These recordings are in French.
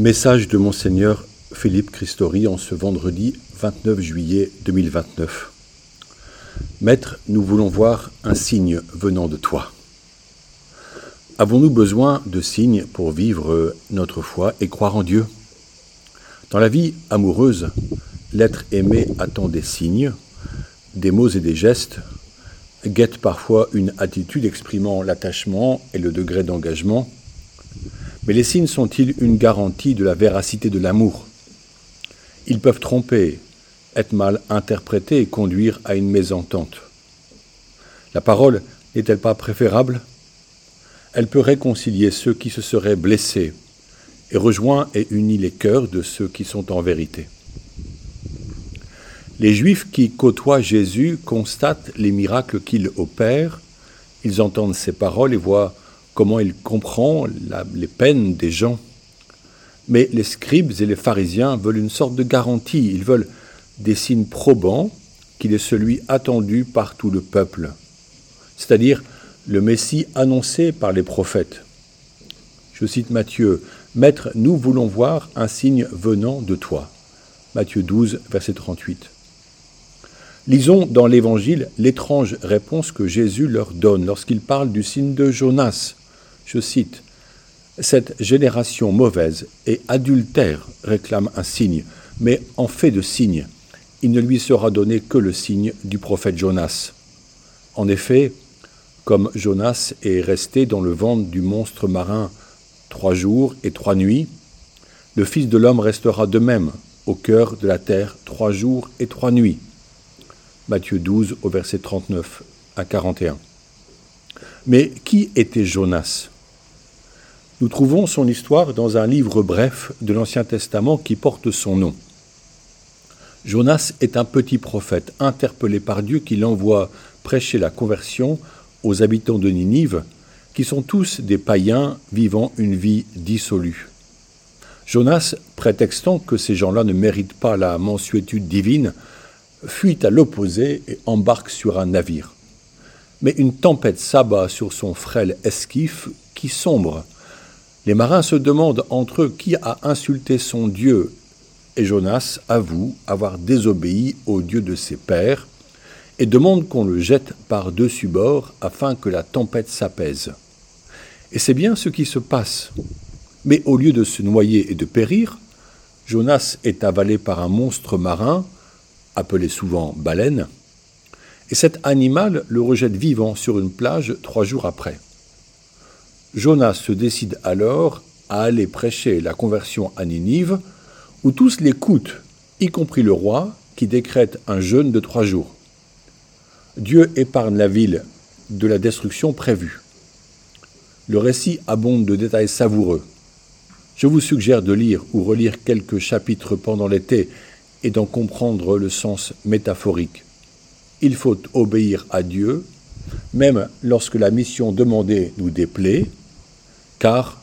Message de Monseigneur Philippe Christori en ce vendredi 29 juillet 2029. Maître, nous voulons voir un signe venant de toi. Avons-nous besoin de signes pour vivre notre foi et croire en Dieu? Dans la vie amoureuse, l'être aimé attend des signes, des mots et des gestes, guette parfois une attitude exprimant l'attachement et le degré d'engagement. Mais les signes sont-ils une garantie de la véracité de l'amour? Ils peuvent tromper, être mal interprétés et conduire à une mésentente. La parole n'est-elle pas préférable? Elle peut réconcilier ceux qui se seraient blessés et rejoint et unit les cœurs de ceux qui sont en vérité. Les Juifs qui côtoient Jésus constatent les miracles qu'il opère, ils entendent ses paroles et voient comment il comprend les peines des gens. Mais les scribes et les pharisiens veulent une sorte de garantie, ils veulent des signes probants qu'il est celui attendu par tout le peuple, c'est-à-dire le Messie annoncé par les prophètes. Je cite Matthieu, Maître, nous voulons voir un signe venant de toi. Matthieu 12, verset 38. Lisons dans l'Évangile l'étrange réponse que Jésus leur donne lorsqu'il parle du signe de Jonas. Je cite, Cette génération mauvaise et adultère réclame un signe, mais en fait de signe, il ne lui sera donné que le signe du prophète Jonas. En effet, comme Jonas est resté dans le ventre du monstre marin trois jours et trois nuits, le Fils de l'homme restera de même au cœur de la terre trois jours et trois nuits. Matthieu 12 au verset 39 à 41. Mais qui était Jonas? Nous trouvons son histoire dans un livre bref de l'Ancien Testament qui porte son nom. Jonas est un petit prophète interpellé par Dieu qui l'envoie prêcher la conversion aux habitants de Ninive, qui sont tous des païens vivant une vie dissolue. Jonas, prétextant que ces gens-là ne méritent pas la mensuétude divine, fuit à l'opposé et embarque sur un navire. Mais une tempête s'abat sur son frêle esquif qui sombre. Les marins se demandent entre eux qui a insulté son Dieu, et Jonas avoue avoir désobéi au Dieu de ses pères, et demande qu'on le jette par-dessus bord afin que la tempête s'apaise. Et c'est bien ce qui se passe. Mais au lieu de se noyer et de périr, Jonas est avalé par un monstre marin, appelé souvent baleine, et cet animal le rejette vivant sur une plage trois jours après. Jonas se décide alors à aller prêcher la conversion à Ninive, où tous l'écoutent, y compris le roi, qui décrète un jeûne de trois jours. Dieu épargne la ville de la destruction prévue. Le récit abonde de détails savoureux. Je vous suggère de lire ou relire quelques chapitres pendant l'été et d'en comprendre le sens métaphorique. Il faut obéir à Dieu, même lorsque la mission demandée nous déplaît, car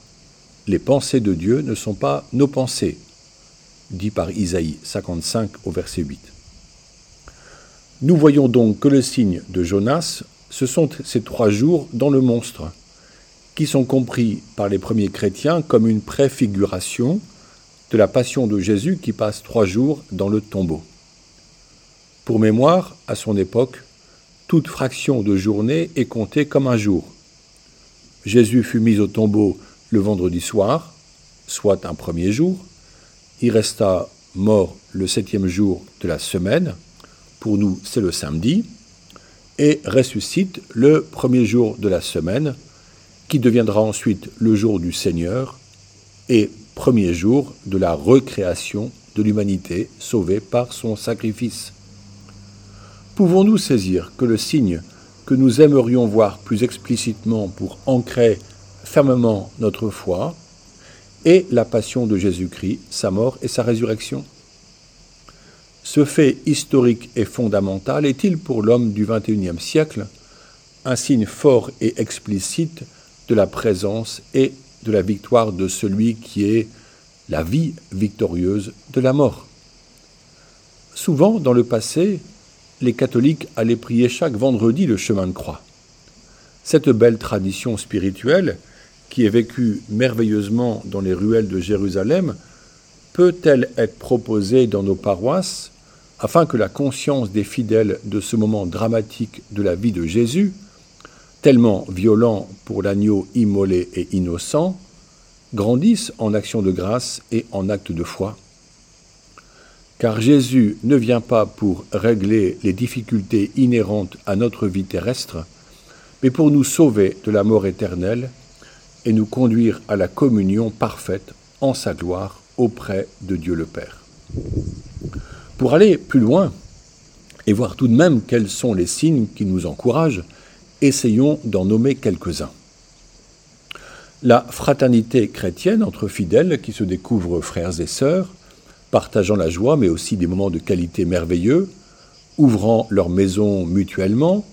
les pensées de Dieu ne sont pas nos pensées, dit par Isaïe 55 au verset 8. Nous voyons donc que le signe de Jonas, ce sont ces trois jours dans le monstre, qui sont compris par les premiers chrétiens comme une préfiguration de la passion de Jésus qui passe trois jours dans le tombeau. Pour mémoire, à son époque, toute fraction de journée est comptée comme un jour. Jésus fut mis au tombeau le vendredi soir, soit un premier jour. Il resta mort le septième jour de la semaine, pour nous c'est le samedi, et ressuscite le premier jour de la semaine, qui deviendra ensuite le jour du Seigneur, et premier jour de la recréation de l'humanité sauvée par son sacrifice. Pouvons-nous saisir que le signe que nous aimerions voir plus explicitement pour ancrer fermement notre foi est la passion de Jésus-Christ, sa mort et sa résurrection Ce fait historique et fondamental est-il pour l'homme du XXIe siècle un signe fort et explicite de la présence et de la victoire de celui qui est la vie victorieuse de la mort? Souvent, dans le passé, les catholiques allaient prier chaque vendredi le chemin de croix. Cette belle tradition spirituelle qui est vécue merveilleusement dans les ruelles de Jérusalem, peut-elle être proposée dans nos paroisses afin que la conscience des fidèles de ce moment dramatique de la vie de Jésus, tellement violent pour l'agneau immolé et innocent, grandisse en action de grâce et en acte de foi? Car Jésus ne vient pas pour régler les difficultés inhérentes à notre vie terrestre, mais pour nous sauver de la mort éternelle et nous conduire à la communion parfaite en sa gloire auprès de Dieu le Père. Pour aller plus loin et voir tout de même quels sont les signes qui nous encouragent, essayons d'en nommer quelques-uns. La fraternité chrétienne entre fidèles qui se découvrent frères et sœurs, partageant la joie, mais aussi des moments de qualité merveilleux, ouvrant leur maison mutuellement,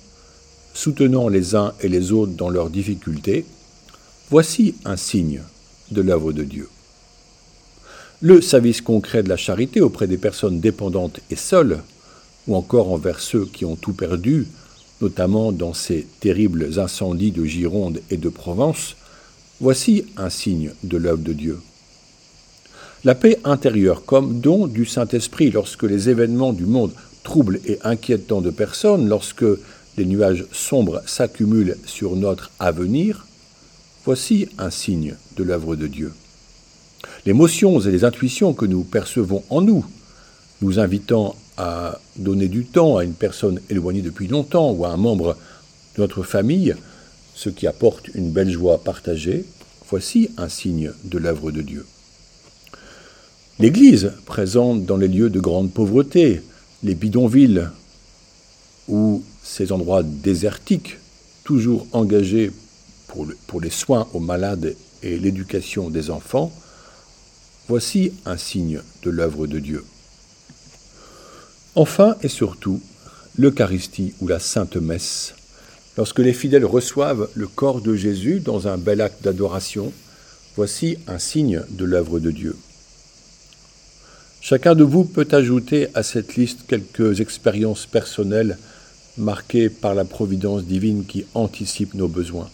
soutenant les uns et les autres dans leurs difficultés, voici un signe de l'œuvre de Dieu. Le service concret de la charité auprès des personnes dépendantes et seules, ou encore envers ceux qui ont tout perdu, notamment dans ces terribles incendies de Gironde et de Provence, voici un signe de l'œuvre de Dieu. La paix intérieure comme don du Saint-Esprit lorsque les événements du monde troublent et inquiètent tant de personnes, lorsque les nuages sombres s'accumulent sur notre avenir, voici un signe de l'œuvre de Dieu. L'émotion et les intuitions que nous percevons en nous, nous invitant à donner du temps à une personne éloignée depuis longtemps ou à un membre de notre famille, ce qui apporte une belle joie partagée, voici un signe de l'œuvre de Dieu. L'Église, présente dans les lieux de grande pauvreté, les bidonvilles ou ces endroits désertiques, toujours engagés pour, les soins aux malades et l'éducation des enfants, voici un signe de l'œuvre de Dieu. Enfin et surtout, l'Eucharistie ou la Sainte Messe. Lorsque les fidèles reçoivent le corps de Jésus dans un bel acte d'adoration, voici un signe de l'œuvre de Dieu. Chacun de vous peut ajouter à cette liste quelques expériences personnelles marquées par la providence divine qui anticipe nos besoins.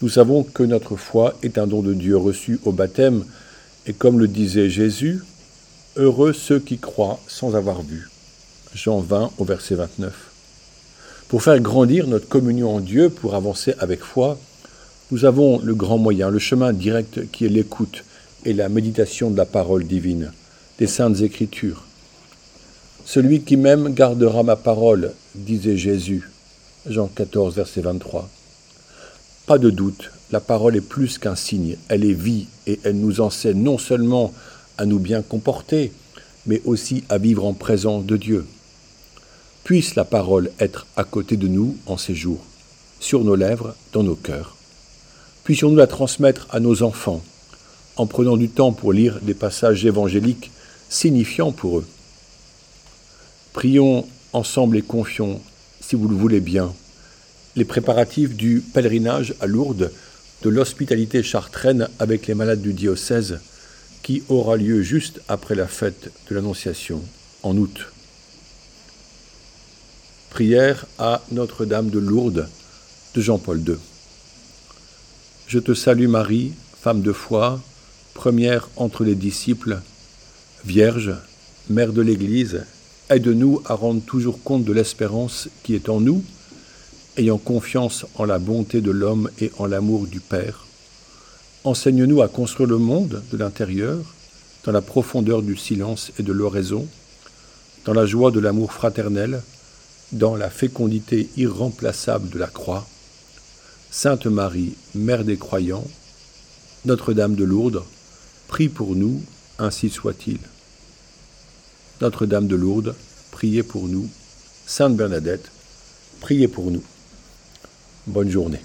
Nous savons que notre foi est un don de Dieu reçu au baptême, et comme le disait Jésus, Heureux ceux qui croient sans avoir vu. Jean 20 au verset 29. Pour faire grandir notre communion en Dieu, pour avancer avec foi, nous avons le grand moyen, le chemin direct qui est l'écoute et la méditation de la parole divine des saintes écritures. Celui qui m'aime gardera ma parole, disait Jésus. Jean 14, verset 23. Pas de doute, la parole est plus qu'un signe, elle est vie et elle nous enseigne non seulement à nous bien comporter, mais aussi à vivre en présence de Dieu. Puisse la parole être à côté de nous en ces jours, sur nos lèvres, dans nos cœurs. Puissions-nous la transmettre à nos enfants, en prenant du temps pour lire des passages évangéliques signifiant pour eux. Prions ensemble et confions, si vous le voulez bien, les préparatifs du pèlerinage à Lourdes de l'hospitalité chartraine avec les malades du diocèse qui aura lieu juste après la fête de l'Annonciation en août. Prière à Notre-Dame de Lourdes de Jean-Paul II. Je te salue Marie, femme de foi, première entre les disciples, Vierge, Mère de l'Église, aide-nous à rendre toujours compte de l'espérance qui est en nous, ayant confiance en la bonté de l'homme et en l'amour du Père. Enseigne-nous à construire le monde de l'intérieur, dans la profondeur du silence et de l'oraison, dans la joie de l'amour fraternel, dans la fécondité irremplaçable de la croix. Sainte Marie, Mère des croyants, Notre-Dame de Lourdes, prie pour nous, ainsi soit-il. Notre-Dame de Lourdes, priez pour nous. Sainte Bernadette, priez pour nous. Bonne journée.